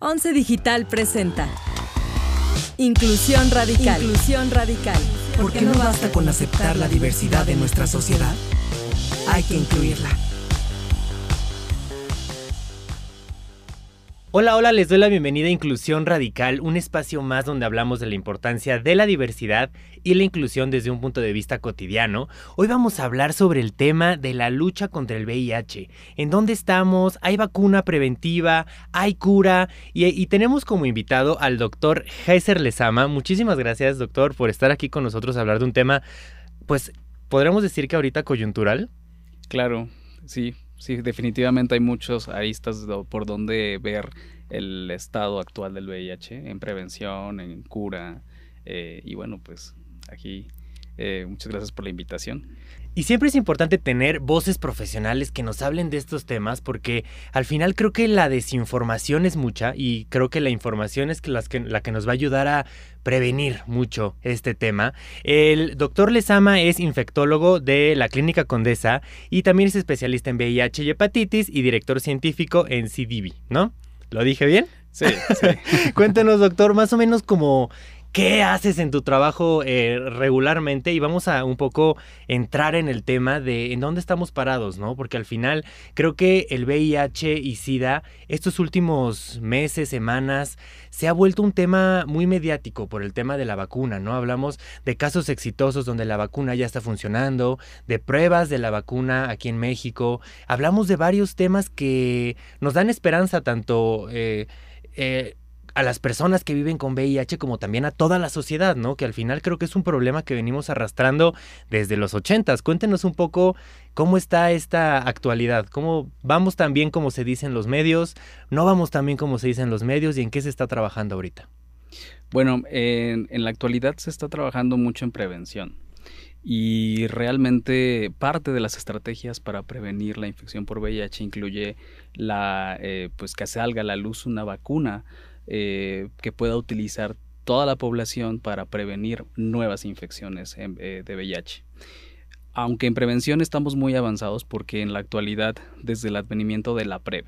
Once Digital presenta Inclusión Radical. Inclusión Radical. ¿Por qué no basta con aceptar la diversidad de nuestra sociedad? Hay que incluirla. Hola, hola, les doy la bienvenida a Inclusión Radical, un espacio más donde hablamos de la importancia de la diversidad y la inclusión desde un punto de vista cotidiano. Hoy vamos a hablar sobre el tema de la lucha contra el VIH. ¿En dónde estamos? ¿Hay vacuna preventiva? ¿Hay cura? Y, tenemos como invitado al doctor Heiser Lezama. Muchísimas gracias, doctor, por estar aquí con nosotros a hablar de un tema, pues, podríamos decir que ahorita coyuntural. Claro, sí, sí, definitivamente hay muchos aristas por donde ver el estado actual del VIH en prevención, en cura. Eh, y bueno, pues aquí eh, muchas gracias por la invitación. Y siempre es importante tener voces profesionales que nos hablen de estos temas porque al final creo que la desinformación es mucha y creo que la información es la que nos va a ayudar a prevenir mucho este tema. El doctor Lezama es infectólogo de la Clínica Condesa y también es especialista en VIH y hepatitis y director científico en CDB, ¿no? ¿Lo dije bien? Sí, sí. Cuéntenos, doctor, más o menos como qué haces en tu trabajo eh, regularmente y vamos a un poco entrar en el tema de en dónde estamos parados, ¿no? Porque al final creo que el VIH y SIDA estos últimos meses, semanas, se ha vuelto un tema muy mediático por el tema de la vacuna, ¿no? Hablamos de casos exitosos donde la vacuna ya está funcionando, de pruebas de la vacuna aquí en México, hablamos de varios temas que nos dan esperanza tanto... Eh, eh, a las personas que viven con VIH como también a toda la sociedad, ¿no? Que al final creo que es un problema que venimos arrastrando desde los ochentas. Cuéntenos un poco cómo está esta actualidad, cómo vamos tan bien como se dice en los medios, no vamos tan bien como se dice en los medios y en qué se está trabajando ahorita. Bueno, en, la actualidad se está trabajando mucho en prevención y realmente parte de las estrategias para prevenir la infección por VIH incluye la eh, pues que salga a la luz una vacuna eh, que pueda utilizar toda la población para prevenir nuevas infecciones eh, de VIH. Aunque en prevención estamos muy avanzados porque en la actualidad, desde el advenimiento de la PrEP,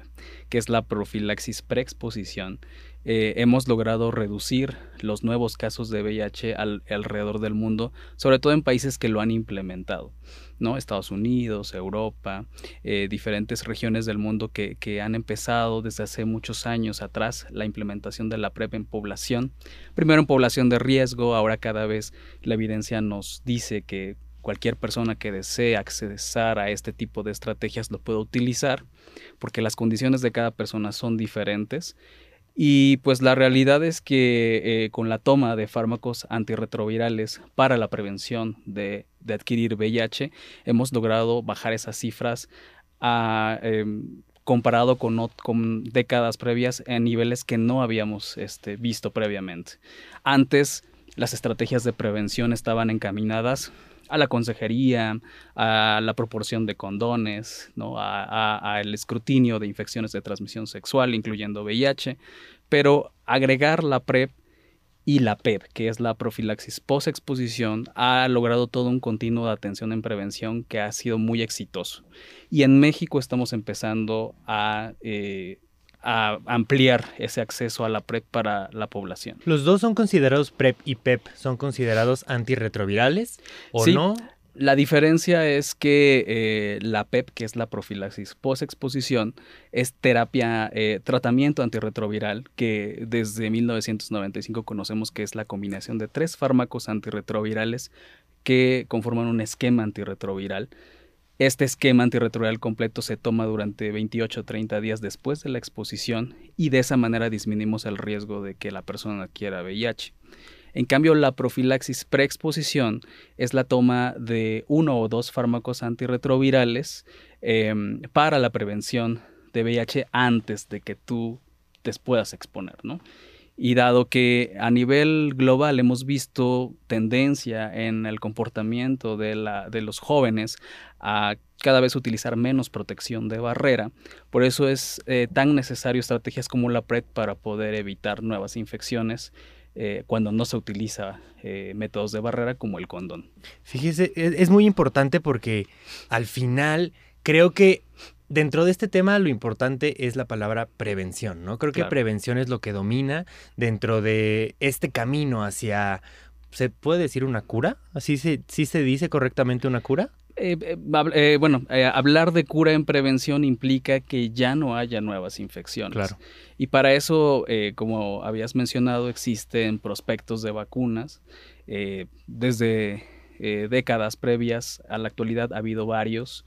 que es la profilaxis preexposición, eh, hemos logrado reducir los nuevos casos de VIH alrededor del mundo, sobre todo en países que lo han implementado. ¿No? Estados Unidos, Europa, eh, diferentes regiones del mundo que, han empezado desde hace muchos años atrás la implementación de la PrEP en población. Primero en población de riesgo, ahora cada vez la evidencia nos dice que cualquier persona que desee acceder a este tipo de estrategias lo puede utilizar, porque las condiciones de cada persona son diferentes y pues la realidad es que eh, con la toma de fármacos antirretrovirales para la prevención de, adquirir VIH, hemos logrado bajar esas cifras em, comparado con, décadas previas en niveles que no habíamos este, visto previamente. Antes, las estrategias de prevención estaban encaminadas a la consejería, a la proporción de condones, ¿no? a, el escrutinio de infecciones de transmisión sexual, incluyendo VIH, pero agregar la PrEP y la PEP, que es la profilaxis post-exposición, ha logrado todo un continuo de atención en prevención que ha sido muy exitoso. Y en México estamos empezando a eh, a ampliar ese acceso a la PrEP para la población. ¿Los dos son considerados PrEP y PEP? ¿Son considerados antirretrovirales o no? La diferencia es que eh, la PEP, que es la profilaxis post-exposición, es terapia, eh, tratamiento antirretroviral, que desde 1995 conocemos que es la combinación de tres fármacos antirretrovirales que conforman un esquema antirretroviral este esquema antirretroviral completo se toma durante 28 o 30 días después de la exposición y de esa manera disminuimos el riesgo de que la persona adquiera VIH. En cambio, la profilaxis preexposición es la toma de uno o dos fármacos antirretrovirales em, para la prevención de VIH antes de que tú te puedas exponer, ¿no? Y dado que a nivel global hemos visto tendencia en el comportamiento de, los jóvenes a cada vez utilizar menos protección de barrera, por eso es eh, tan necesario estrategias como la PrEP para poder evitar nuevas infecciones eh, cuando no se utiliza eh, métodos de barrera como el condón. Fíjese, es muy importante porque al final creo que dentro de este tema lo importante es la palabra prevención, ¿no? Creo que prevención es lo que domina dentro de este camino hacia, ¿se puede decir una cura? ¿Así se, sí se dice correctamente una cura? Eh, eh, eh, bueno, hablar de cura en prevención implica que ya no haya nuevas infecciones. Claro. Y para eso, como habías mencionado, existen prospectos de vacunas. desde décadas previas a la actualidad ha habido varios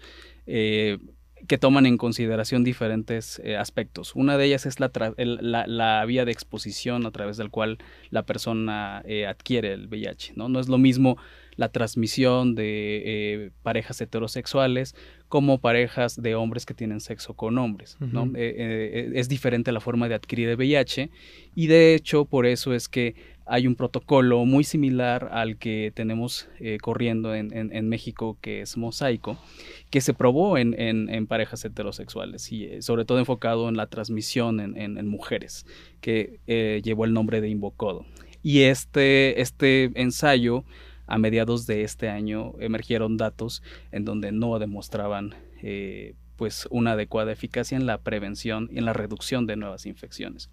que toman en consideración diferentes aspectos. Una de ellas es la, la, vía de exposición a través del cual la persona adquiere el VIH. ¿no? no es lo mismo la transmisión de eh, parejas heterosexuales como parejas de hombres que tienen sexo con hombres. Eh, eh, es diferente la forma de adquirir el VIH y de hecho por eso es que hay un protocolo muy similar al que tenemos corriendo en, México que es Mosaico, que se probó en, parejas heterosexuales y sobre todo enfocado en la transmisión en, mujeres, que llevó el nombre de Invocodo. Y este, este ensayo a mediados de este año emergieron datos en donde no demostraban eh, pues una adecuada eficacia en la prevención y en la reducción de nuevas infecciones.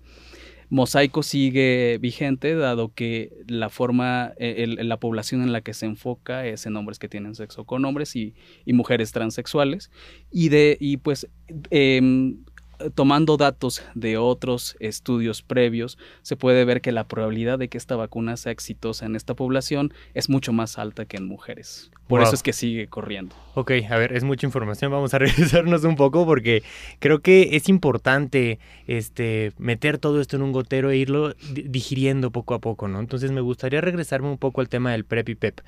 Mosaico sigue vigente dado que la forma, e, la población en la que se enfoca es en hombres que tienen sexo con hombres y, mujeres transexuales. Y de y pues em, tomando datos de otros estudios previos, se puede ver que la probabilidad de que esta vacuna sea exitosa en esta población es mucho más alta que en mujeres. Por eso es que sigue corriendo. Ok, a ver, es mucha información. Vamos a regresarnos un poco porque creo que es importante este, meter todo esto en un gotero e irlo digiriendo poco a poco, ¿no? Entonces me gustaría regresarme un poco al tema del PrEP y PEP.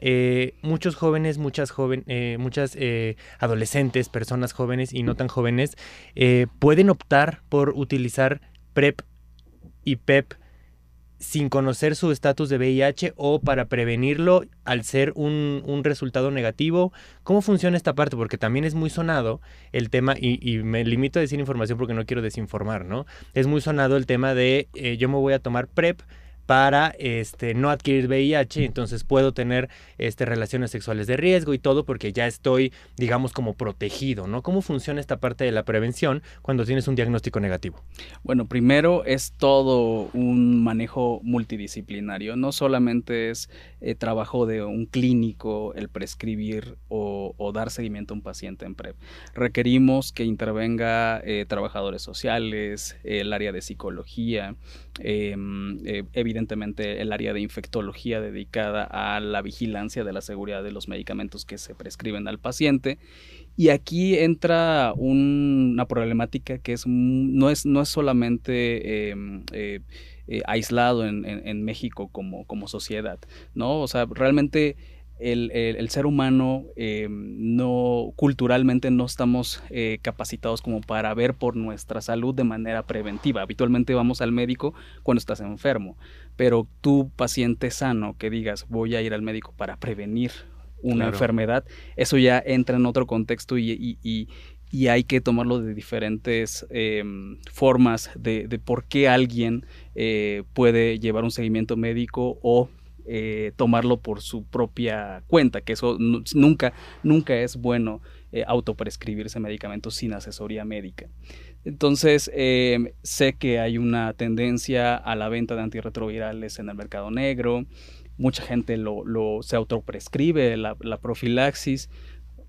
Eh, muchos jóvenes, muchas, joven, eh, muchas eh, adolescentes, personas jóvenes y no tan jóvenes, pueden optar por utilizar PrEP y PEP sin conocer su estatus de VIH o para prevenirlo al ser un, un, resultado negativo. ¿Cómo funciona esta parte? Porque también es muy sonado el tema, y, me limito a decir información porque no quiero desinformar, ¿no? Es muy sonado el tema de eh, yo me voy a tomar PrEP para este, no adquirir VIH, entonces puedo tener este, relaciones sexuales de riesgo y todo porque ya estoy, digamos, como protegido, ¿no? ¿Cómo funciona esta parte de la prevención cuando tienes un diagnóstico negativo? Bueno, primero es todo un manejo multidisciplinario, no solamente es eh, trabajo de un clínico el prescribir o, dar seguimiento a un paciente en PrEP. Requerimos que intervenga eh, trabajadores sociales, el área de psicología, em, eh, evidentemente el área de infectología dedicada a la vigilancia de la seguridad de los medicamentos que se prescriben al paciente. Y aquí entra una problemática que es, no, es, no es solamente em, eh, eh, aislado en, México como, como sociedad, ¿no? O sea, realmente el, ser humano eh, no culturalmente no estamos eh, capacitados como para ver por nuestra salud de manera preventiva. Habitualmente vamos al médico cuando estás enfermo, pero tú paciente sano que digas voy a ir al médico para prevenir una enfermedad, eso ya entra en otro contexto y, hay que tomarlo de diferentes em, formas de, de, por qué alguien eh, puede llevar un seguimiento médico o eh, tomarlo por su propia cuenta, que eso nunca, nunca es bueno eh, autoprescribirse medicamentos sin asesoría médica. Entonces, em, sé que hay una tendencia a la venta de antirretrovirales en el mercado negro, mucha gente lo, se autoprescribe la, la profilaxis,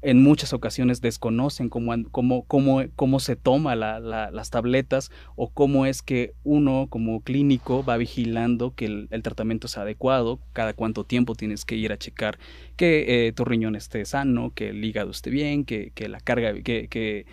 en muchas ocasiones desconocen cómo, cómo, cómo, cómo se toma las tabletas o cómo es que uno como clínico va vigilando que el, tratamiento sea adecuado, cada cuánto tiempo tienes que ir a checar que eh, tu riñón esté sano, que el hígado esté bien, que, la carga, que, que,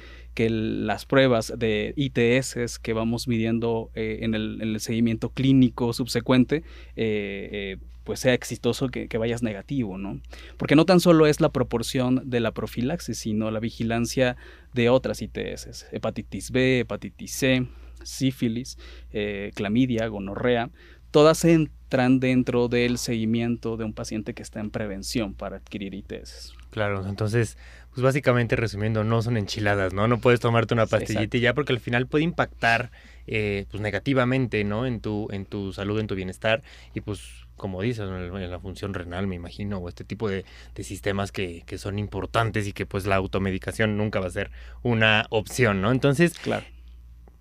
las pruebas de ITS que vamos midiendo eh, en, el, seguimiento clínico subsecuente eh, pues sea exitoso que, vayas negativo, ¿no? Porque no tan solo es la proporción de la profilaxis, sino la vigilancia de otras ITS, hepatitis B, hepatitis C, sífilis, eh, clamidia, gonorrea, todas entran dentro del seguimiento de un paciente que está en prevención para adquirir ITS. Claro, entonces, pues básicamente resumiendo, no son enchiladas, ¿no? No puedes tomarte una pastillita y ya porque al final puede impactar eh, pues negativamente, ¿no? En tu, en tu salud, en tu bienestar y pues como dices, en la función renal, me imagino, o este tipo de, sistemas que, que, son importantes y que pues la automedicación nunca va a ser una opción, ¿no? Entonces, claro.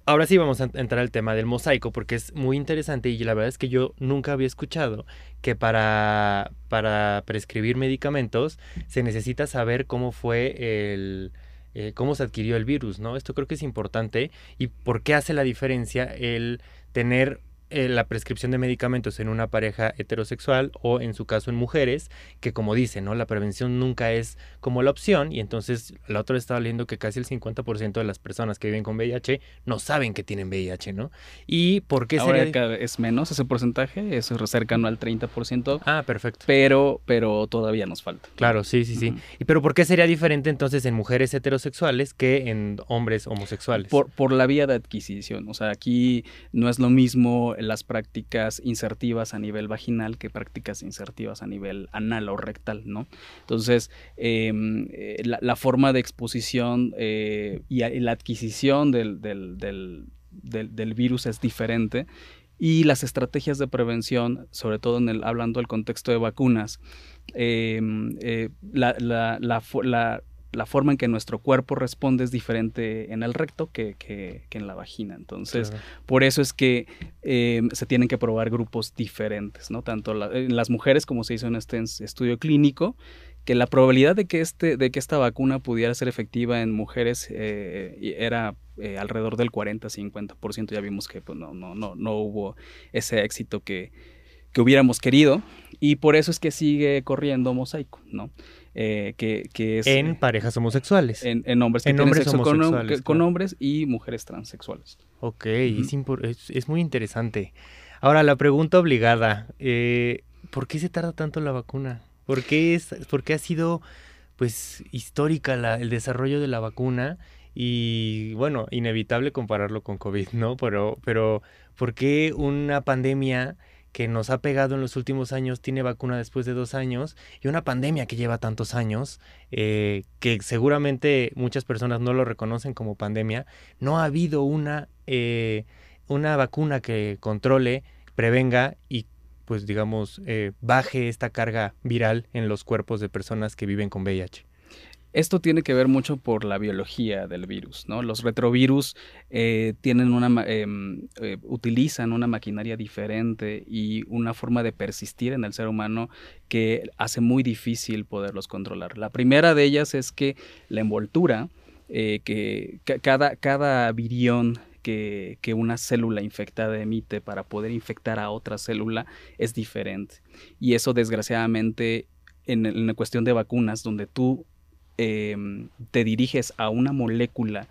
Ahora sí vamos a entrar al tema del mosaico porque es muy interesante y la verdad es que yo nunca había escuchado que para, para prescribir medicamentos se necesita saber cómo fue el, eh, cómo se adquirió el virus, ¿no? Esto creo que es importante y por qué hace la diferencia el tener eh, la prescripción de medicamentos en una pareja heterosexual o en su caso en mujeres, que como dice, ¿no? La prevención nunca es como la opción y entonces la otra estaba leyendo que casi el 50% de las personas que viven con VIH no saben que tienen VIH, ¿no? ¿Y por qué Ahora es menos ese porcentaje, es cercano al 30%. Ah, perfecto. Pero, pero todavía nos falta. Claro, sí, sí, sí. ¿Y pero por qué sería diferente entonces en mujeres heterosexuales que en hombres homosexuales? Por, por la vía de adquisición. O sea, aquí no es lo mismo las prácticas insertivas a nivel vaginal que prácticas insertivas a nivel anal o rectal, ¿no? Entonces, em, eh, la, forma de exposición eh, y, la adquisición del, del, virus es diferente y las estrategias de prevención, sobre todo en el, hablando del contexto de vacunas, em, eh, la, la forma en que nuestro cuerpo responde es diferente en el recto que, en la vagina. Entonces, por eso es que em, se tienen que probar grupos diferentes, ¿no? Tanto en las mujeres, como se hizo en este estudio clínico, que la probabilidad de que, este, de que esta vacuna pudiera ser efectiva en mujeres eh, era eh, alrededor del 40-50%. Ya vimos que pues, no, no, no, no hubo ese éxito que, que hubiéramos querido y por eso es que sigue corriendo mosaico, ¿no? Eh, que, es... En eh, parejas homosexuales. En, hombres que en tienen sexo con, hombres y mujeres transexuales. Ok, es, muy interesante. Ahora, la pregunta obligada, eh, ¿por qué se tarda tanto la vacuna? ¿Por qué, es, por ha sido pues histórica la, el desarrollo de la vacuna? Y bueno, inevitable compararlo con COVID, ¿no? Pero, pero ¿por qué una pandemia que nos ha pegado en los últimos años tiene vacuna después de dos años y una pandemia que lleva tantos años, eh, que seguramente muchas personas no lo reconocen como pandemia, no ha habido una, eh, una vacuna que controle, prevenga y pues digamos eh, baje esta carga viral en los cuerpos de personas que viven con VIH. Esto tiene que ver mucho por la biología del virus, ¿no? Los retrovirus eh, tienen una, em, eh, utilizan una maquinaria diferente y una forma de persistir en el ser humano que hace muy difícil poderlos controlar. La primera de ellas es que la envoltura, eh, que cada, cada virión que, una célula infectada emite para poder infectar a otra célula es diferente. Y eso desgraciadamente en, en la cuestión de vacunas, donde tú Em, te diriges a una molécula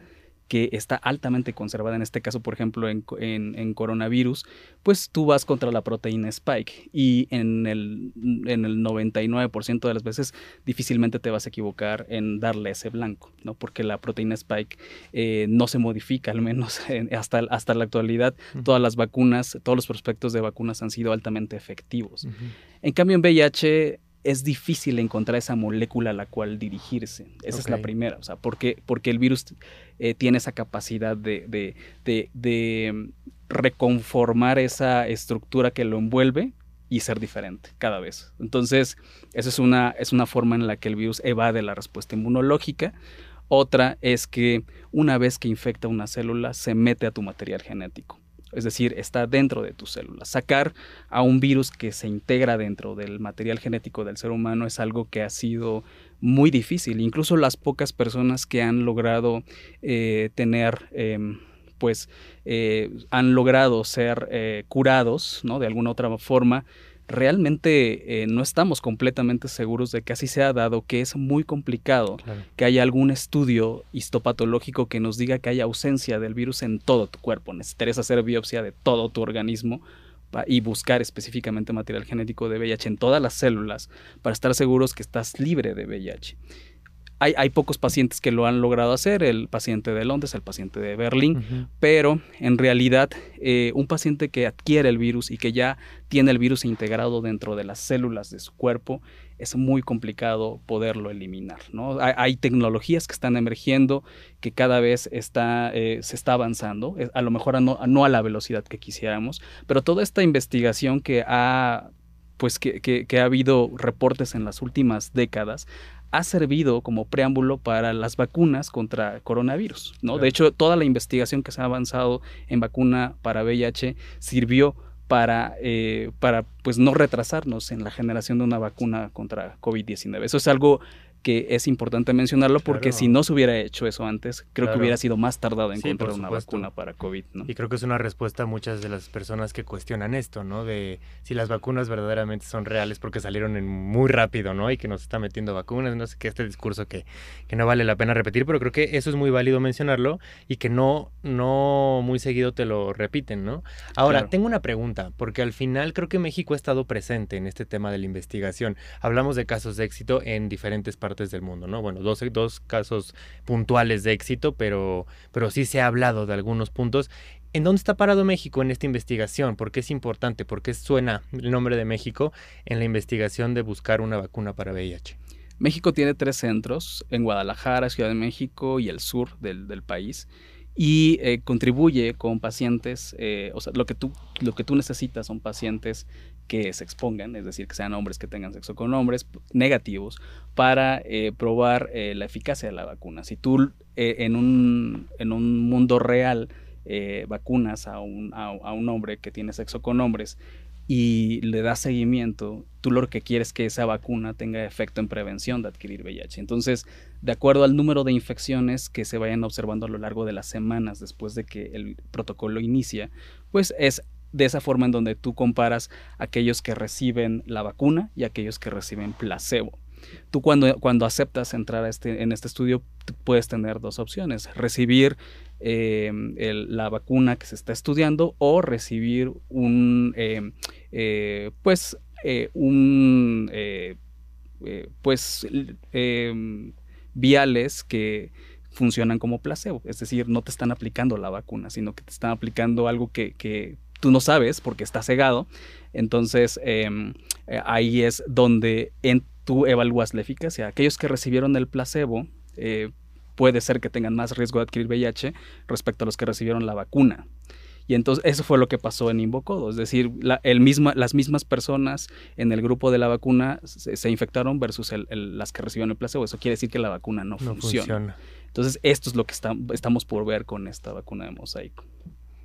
que está altamente conservada, en este caso, por ejemplo, en, coronavirus, pues tú vas contra la proteína spike y en el, en el 99% de las veces difícilmente te vas a equivocar en darle ese blanco, ¿no? Porque la proteína spike eh, no se modifica, al menos hasta, hasta la actualidad. Todas las vacunas, todos los prospectos de vacunas han sido altamente efectivos. En cambio, en VIH es difícil encontrar esa molécula a la cual dirigirse. Esa es la primera, o sea, porque, porque el virus eh, tiene esa capacidad de, de, mm, reconformar esa estructura que lo envuelve y ser diferente cada vez. Entonces, esa es una, es una forma en la que el virus evade la respuesta inmunológica. Otra es que una vez que infecta una célula, se mete a tu material genético es decir, está dentro de tus células. Sacar a un virus que se integra dentro del material genético del ser humano es algo que ha sido muy difícil. Incluso las pocas personas que han logrado eh, tener... Em, pues eh, han logrado ser eh, curados, ¿no? De alguna otra forma, realmente eh, no estamos completamente seguros de que así se ha dado que es muy complicado que haya algún estudio histopatológico que nos diga que hay ausencia del virus en todo tu cuerpo. Necesitarías hacer biopsia de todo tu organismo y buscar específicamente material genético de VIH en todas las células para estar seguros que estás libre de VIH. Hay, pocos pacientes que lo han logrado hacer, el paciente de Londres, el paciente de Berlín, pero en realidad eh, un paciente que adquiere el virus y que ya tiene el virus integrado dentro de las células de su cuerpo, es muy complicado poderlo eliminar. ¿no? Hay, tecnologías que están emergiendo que cada vez está, eh, se está avanzando, a lo mejor no, no a la velocidad que quisiéramos, pero toda esta investigación que ha pues que, ha habido reportes en las últimas décadas, ha servido como preámbulo para las vacunas contra coronavirus, ¿no? De hecho, toda la investigación que se ha avanzado en vacuna para VIH sirvió para, eh, para pues no retrasarnos en la generación de una vacuna contra COVID-19. Eso es algo que es importante mencionarlo porque si no se hubiera hecho eso antes, creo que hubiera sido más tardado encontrar una vacuna para COVID. ¿no? Y creo que es una respuesta a muchas de las personas que cuestionan esto, ¿no? De si las vacunas verdaderamente son reales porque salieron en muy rápido, ¿no? Y que nos está metiendo vacunas, no sé qué, este discurso que, que no vale la pena repetir, pero creo que eso es muy válido mencionarlo y que no, no muy seguido te lo repiten, ¿no? Ahora, tengo una pregunta, porque al final creo que México ha estado presente en este tema de la investigación. Hablamos de casos de éxito en diferentes partes del mundo, ¿no? Bueno, dos, dos casos puntuales de éxito, pero, pero sí se ha hablado de algunos puntos. ¿En dónde está parado México en esta investigación? ¿Por qué es importante? ¿Por qué suena el nombre de México en la investigación de buscar una vacuna para VIH? México tiene tres centros, en Guadalajara, Ciudad de México y el sur del, del país y eh, contribuye con pacientes, eh, o sea, lo que, tú, lo que tú necesitas son pacientes que se expongan, es decir, que sean hombres que tengan sexo con hombres negativos, para eh, probar la eficacia de la vacuna. Si tú en, un, en un mundo real vacunas a un, a un hombre que tiene sexo con hombres, y le das seguimiento, tú lo que quieres es que esa vacuna tenga efecto en prevención de adquirir VIH. Entonces, de acuerdo al número de infecciones que se vayan observando a lo largo de las semanas después de que el protocolo inicia, pues es de esa forma en donde tú comparas aquellos que reciben la vacuna y aquellos que reciben placebo. Tú cuando, cuando aceptas entrar a este, en este estudio puedes tener dos opciones, recibir em, la vacuna que se está estudiando o recibir un, em, eh, pues, eh, un, eh, pues, em, viales que funcionan como placebo, es decir, no te están aplicando la vacuna, sino que te están aplicando algo que, que tú no sabes porque está cegado. Entonces, ahí es donde en, tú evalúas la eficacia. Aquellos que recibieron el placebo eh, puede ser que tengan más riesgo de adquirir VIH respecto a los que recibieron la vacuna. Y entonces eso fue lo que pasó en Invocodo, es decir, el misma, las mismas personas en el grupo de la vacuna se, infectaron versus las que recibieron el placebo. Eso quiere decir que la vacuna no, funciona. Entonces esto es lo que estamos por ver con esta vacuna de mosaico.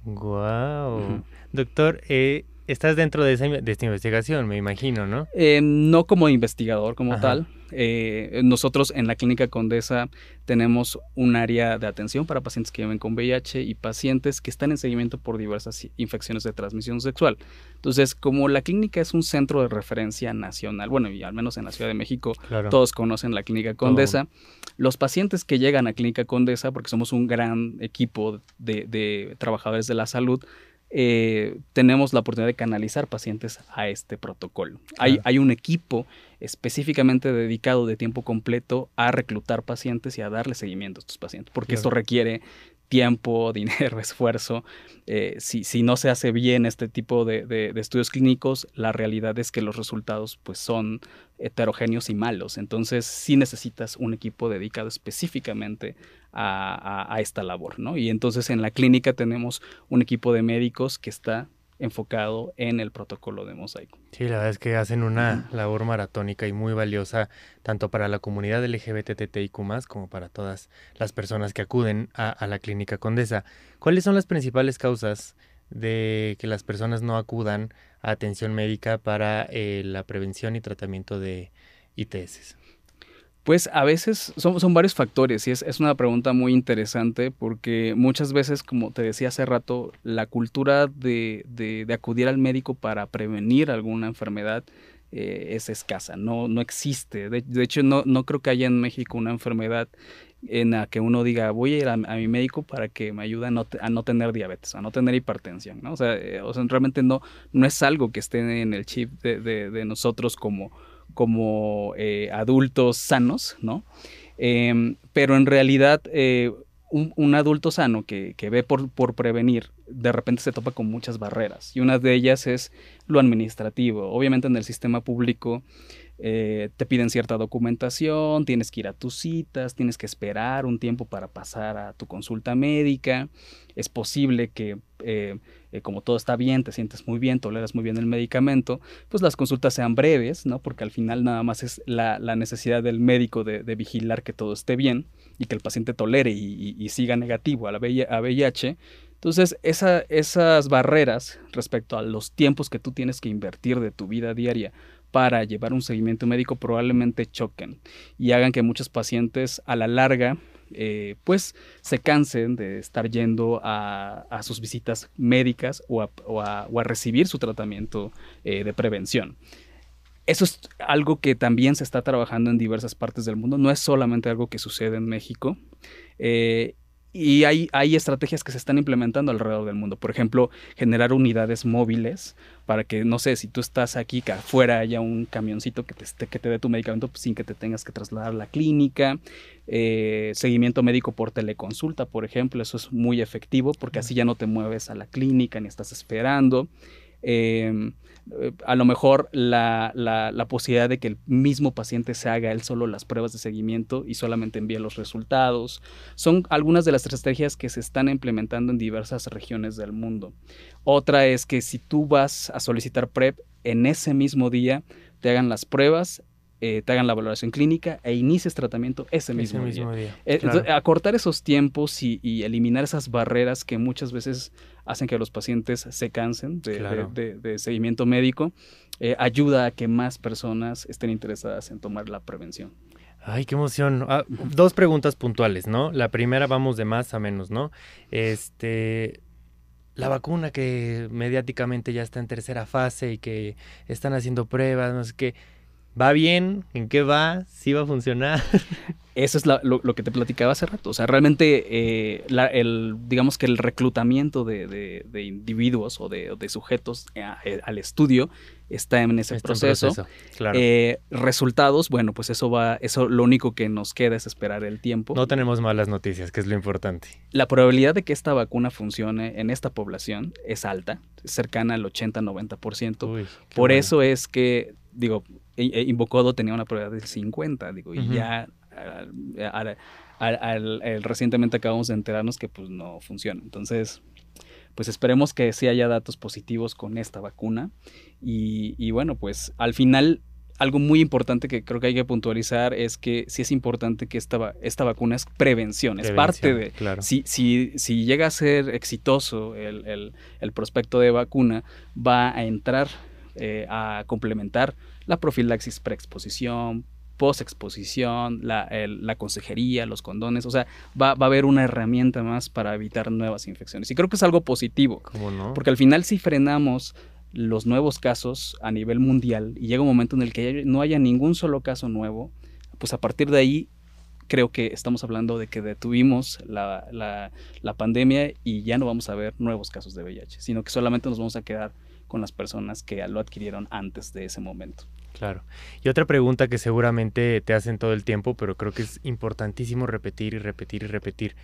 Wow. Doctor, eh, estás dentro de, esta investigación, me imagino, ¿no? Eh, no como investigador como tal. Eh, nosotros en la Clínica Condesa tenemos un área de atención para pacientes que viven con VIH y pacientes que están en seguimiento por diversas infecciones de transmisión sexual. Entonces, como la clínica es un centro de referencia nacional, bueno, y al menos en la Ciudad de México todos conocen la Clínica Condesa, los pacientes que llegan a Clínica Condesa, porque somos un gran equipo de trabajadores de la salud, eh, tenemos la oportunidad de canalizar pacientes a este protocolo. Hay, hay, un equipo específicamente dedicado de tiempo completo a reclutar pacientes y a darle seguimiento a estos pacientes, porque esto requiere tiempo, dinero, esfuerzo. Eh, si, si, no se hace bien este tipo de, de, estudios clínicos, la realidad es que los resultados pues, son heterogéneos y malos. Entonces sí necesitas un equipo dedicado específicamente a, a, esta labor. ¿no? Y entonces en la clínica tenemos un equipo de médicos que está enfocado en el protocolo de mosaico. Sí, la verdad es que hacen una labor maratónica y muy valiosa tanto para la comunidad LGBTTIQ como para todas las personas que acuden a, la clínica Condesa. ¿Cuáles son las principales causas de que las personas no acudan a atención médica para eh, la prevención y tratamiento de ITS? Pues a veces son, son varios factores y es, es, una pregunta muy interesante porque muchas veces, como te decía hace rato, la cultura de, de, acudir al médico para prevenir alguna enfermedad eh, es escasa, no, no existe. De, hecho, no, no creo que haya en México una enfermedad en la que uno diga voy a ir a, mi médico para que me ayude a no, a no, tener diabetes, a no tener hipertensión, ¿no? O sea, eh, o sea, realmente no, no es algo que esté en el chip de, de nosotros como como eh, adultos sanos, ¿no? Em, pero en realidad eh, un, adulto sano que, ve por, por, prevenir, de repente se topa con muchas barreras y una de ellas es lo administrativo. Obviamente en el sistema público eh, te piden cierta documentación, tienes que ir a tus citas, tienes que esperar un tiempo para pasar a tu consulta médica. Es posible que eh, como todo está bien, te sientes muy bien, toleras muy bien el medicamento, pues las consultas sean breves, ¿no? Porque al final nada más es la, necesidad del médico de, vigilar que todo esté bien y que el paciente tolere y, siga negativo a la VIH. Entonces, esas barreras respecto a los tiempos que tú tienes que invertir de tu vida diaria para llevar un seguimiento médico probablemente choquen y hagan que muchos pacientes a la larga eh, pues se cansen de estar yendo a, sus visitas médicas o a, recibir su tratamiento eh, de prevención. Eso es algo que también se está trabajando en diversas partes del mundo, no es solamente algo que sucede en México. Eh, y hay, hay, estrategias que se están implementando alrededor del mundo. Por ejemplo, generar unidades móviles para que, no sé, si tú estás aquí, que afuera haya un camioncito que te, que te dé tu medicamento pues, sin que te tengas que trasladar a la clínica. Eh, seguimiento médico por teleconsulta, por ejemplo, eso es muy efectivo porque así ya no te mueves a la clínica ni estás esperando. Em, eh, a lo mejor la, posibilidad de que el mismo paciente se haga él solo las pruebas de seguimiento y solamente envíe los resultados. Son algunas de las estrategias que se están implementando en diversas regiones del mundo. Otra es que si tú vas a solicitar PrEP, en ese mismo día te hagan las pruebas eh, te hagan la valoración clínica e inicies tratamiento ese mismo, día. Eh, acortar esos tiempos y, eliminar esas barreras que muchas veces hacen que los pacientes se cansen de, seguimiento médico, eh, ayuda a que más personas estén interesadas en tomar la prevención. Ay, qué emoción. Ah, dos preguntas puntuales, ¿no? La primera vamos de más a menos, ¿no? Este, la vacuna que mediáticamente ya está en tercera fase y que están haciendo pruebas, no sé qué ¿Va bien? ¿En qué va? ¿Sí va a funcionar? Eso es lo, que te platicaba hace rato. O sea, realmente, eh, el, digamos que el reclutamiento de, individuos o de, sujetos eh, eh, al estudio está en ese proceso. resultados, bueno, pues eso va, eso lo único que nos queda es esperar el tiempo. No tenemos malas noticias, que es lo importante. La probabilidad de que esta vacuna funcione en esta población es alta, cercana al 80-90%. Por eso es que, digo, e, Invocodo tenía una probabilidad de 50, digo, y ya recientemente acabamos de enterarnos que pues no funciona. Entonces, pues esperemos que sí haya datos positivos con esta vacuna. Y, bueno, pues al final algo muy importante que creo que hay que puntualizar es que sí es importante que esta, esta vacuna es prevención, es parte de... Claro. Si, si, si, llega a ser exitoso el, el, prospecto de vacuna, va a entrar eh, a complementar la profilaxis preexposición, postexposición, la, la consejería, los condones, o sea, va, a haber una herramienta más para evitar nuevas infecciones. Y creo que es algo positivo, ¿Cómo no? porque al final si frenamos los nuevos casos a nivel mundial y llega un momento en el que no haya ningún solo caso nuevo, pues a partir de ahí creo que estamos hablando de que detuvimos la, la, la pandemia y ya no vamos a ver nuevos casos de VIH, sino que solamente nos vamos a quedar con las personas que lo adquirieron antes de ese momento. Claro. Y otra pregunta que seguramente te hacen todo el tiempo, pero creo que es importantísimo repetir y repetir y repetir.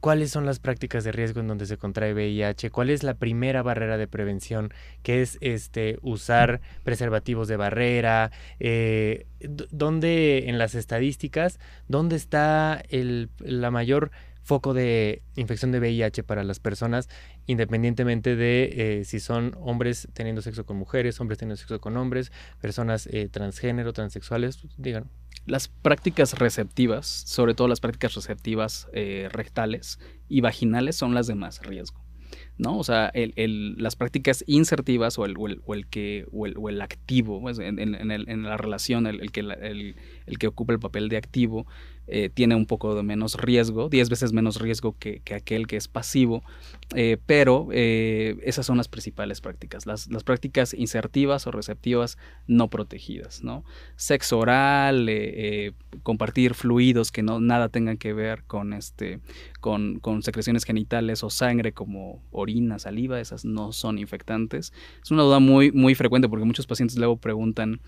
¿Cuáles son las prácticas de riesgo en donde se contrae VIH? ¿Cuál es la primera barrera de prevención? ¿Qué es este usar preservativos de barrera? Eh, ¿Dónde en las estadísticas, dónde está el, la mayor foco de infección de VIH para las personas, independientemente de eh, si son hombres teniendo sexo con mujeres, hombres teniendo sexo con hombres, personas eh, transgénero, transexuales, pues, digan. Las prácticas receptivas, sobre todo las prácticas receptivas eh, rectales y vaginales, son las de más riesgo. ¿No? O sea, el, las prácticas insertivas o el, o el, que, o el, activo, pues, en, en, la relación, el, que, el, que ocupa el papel de activo, eh, tiene un poco de menos riesgo, 10 veces menos riesgo que, aquel que es pasivo, eh, pero eh, esas son las principales prácticas, las, prácticas insertivas o receptivas no protegidas, ¿no? Sexo oral, compartir fluidos que no nada tengan que ver con, este, con, con secreciones genitales o sangre como saliva, esas no son infectantes. Es una duda muy, muy frecuente porque muchos pacientes luego preguntan,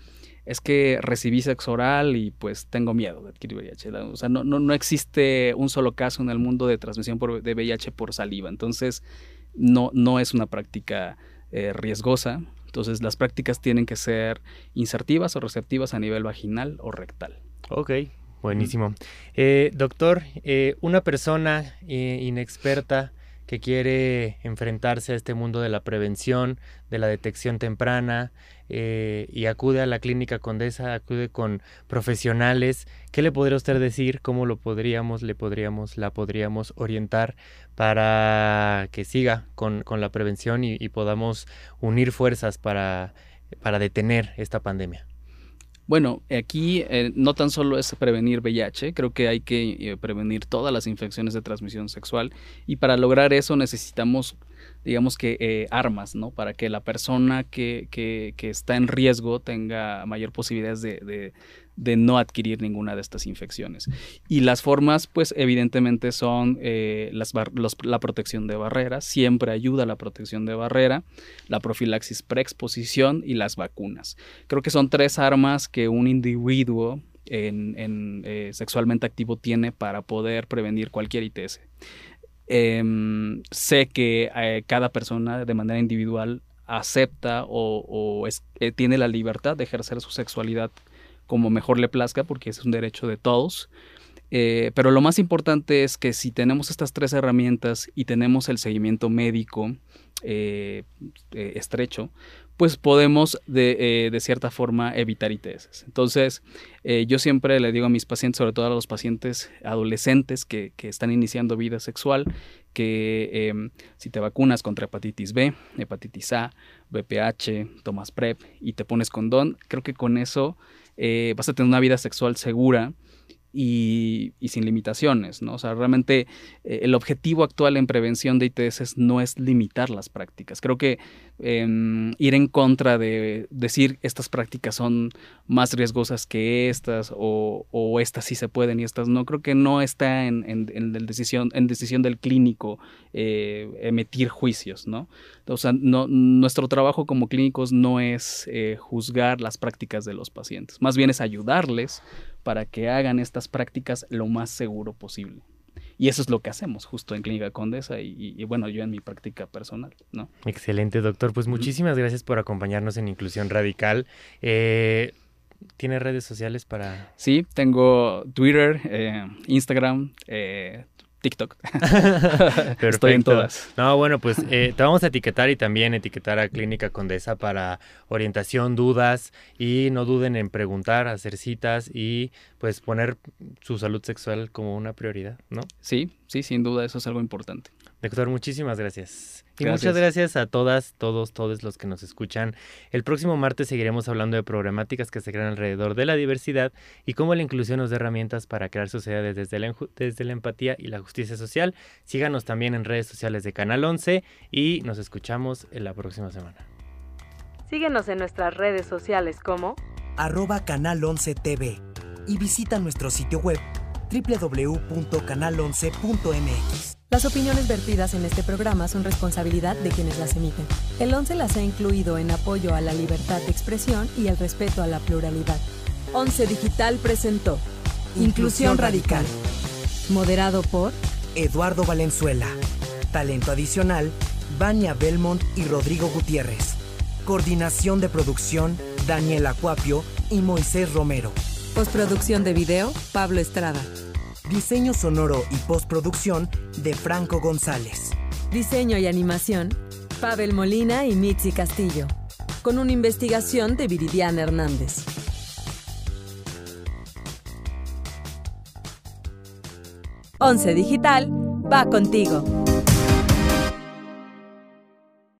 es que recibí sexo oral y pues tengo miedo de adquirir VIH. O sea, no, no, existe un solo caso en el mundo de transmisión por, de VIH por saliva. Entonces, no, no es una práctica eh, riesgosa. Entonces, las prácticas tienen que ser insertivas o receptivas a nivel vaginal o rectal. Ok, buenísimo. Eh, doctor, eh, una persona inexperta que quiere enfrentarse a este mundo de la prevención, de la detección temprana eh, y acude a la clínica Condesa, acude con profesionales, ¿qué le podría usted decir? ¿Cómo lo podríamos, le podríamos, la podríamos orientar para que siga con, la prevención y, podamos unir fuerzas para, para detener esta pandemia? Bueno, aquí eh, no tan solo es prevenir VIH, creo que hay que eh, prevenir todas las infecciones de transmisión sexual y para lograr eso necesitamos digamos que eh, armas, ¿no? Para que la persona que, que, que, está en riesgo tenga mayor posibilidades de, de, no adquirir ninguna de estas infecciones. Y las formas, pues evidentemente son eh, la protección de barrera, siempre ayuda la protección de barrera, la profilaxis preexposición y las vacunas. Creo que son tres armas que un individuo en, eh, sexualmente activo tiene para poder prevenir cualquier ITS. Em, sé que eh, cada persona de manera individual acepta o, tiene la libertad de ejercer su sexualidad como mejor le plazca, porque es un derecho de todos. Eh, pero lo más importante es que si tenemos estas tres herramientas y tenemos el seguimiento médico estrecho, pues podemos de, de, cierta forma evitar ITS. Entonces, yo siempre le digo a mis pacientes, sobre todo a los pacientes adolescentes que, que están iniciando vida sexual, que em, si te vacunas contra hepatitis B, hepatitis A, BPH, tomas PrEP y te pones condón, creo que con eso eh, vas a tener una vida sexual segura y, sin limitaciones, ¿no? O sea, realmente eh, el objetivo actual en prevención de ITS no es limitar las prácticas. Creo que em, ir en contra de decir estas prácticas son más riesgosas que estas o, estas sí se pueden y estas no, creo que no está en, en, decisión, en decisión del clínico eh, emitir juicios, ¿no? O sea, no, nuestro trabajo como clínicos no es eh, juzgar las prácticas de los pacientes, más bien es ayudarles para que hagan estas prácticas lo más seguro posible. Y eso es lo que hacemos justo en Clínica Condesa y, bueno, yo en mi práctica personal, ¿no? Excelente, doctor. Pues muchísimas gracias por acompañarnos en Inclusión Radical. Eh, ¿Tiene redes sociales para...? Sí, tengo Twitter, eh, Instagram, eh, TikTok. Estoy en todas. No, bueno, pues eh, te vamos a etiquetar y también etiquetar a Clínica Condesa para orientación, dudas y no duden en preguntar, hacer citas y pues poner su salud sexual como una prioridad, ¿no? Sí, sí, sin duda, eso es algo importante. Doctor, muchísimas gracias. Y muchas gracias a todas, todos, todos los que nos escuchan. El próximo martes seguiremos hablando de problemáticas que se crean alrededor de la diversidad y cómo la inclusión nos da herramientas para crear sociedades desde la, desde la empatía y la justicia social. Síganos también en redes sociales de Canal 11 y nos escuchamos en la próxima semana. Síguenos en nuestras redes sociales como arroba Canal 11 TV y visita nuestro sitio web www.canal11.mx. Las opiniones vertidas en este programa son responsabilidad de quienes las emiten. El 11 las ha incluido en apoyo a la libertad de expresión y el respeto a la pluralidad. 11 Digital presentó Inclusión Radical. Moderado por Eduardo Valenzuela. Talento adicional, Vania Belmont y Rodrigo Gutiérrez. Coordinación de producción, Daniel Acuapio y Moisés Romero. Postproducción de video, Pablo Estrada. Diseño sonoro y postproducción de Franco González. Diseño y animación, Pavel Molina y Mitzi Castillo. Con una investigación de Viridiana Hernández. 11 Digital va contigo.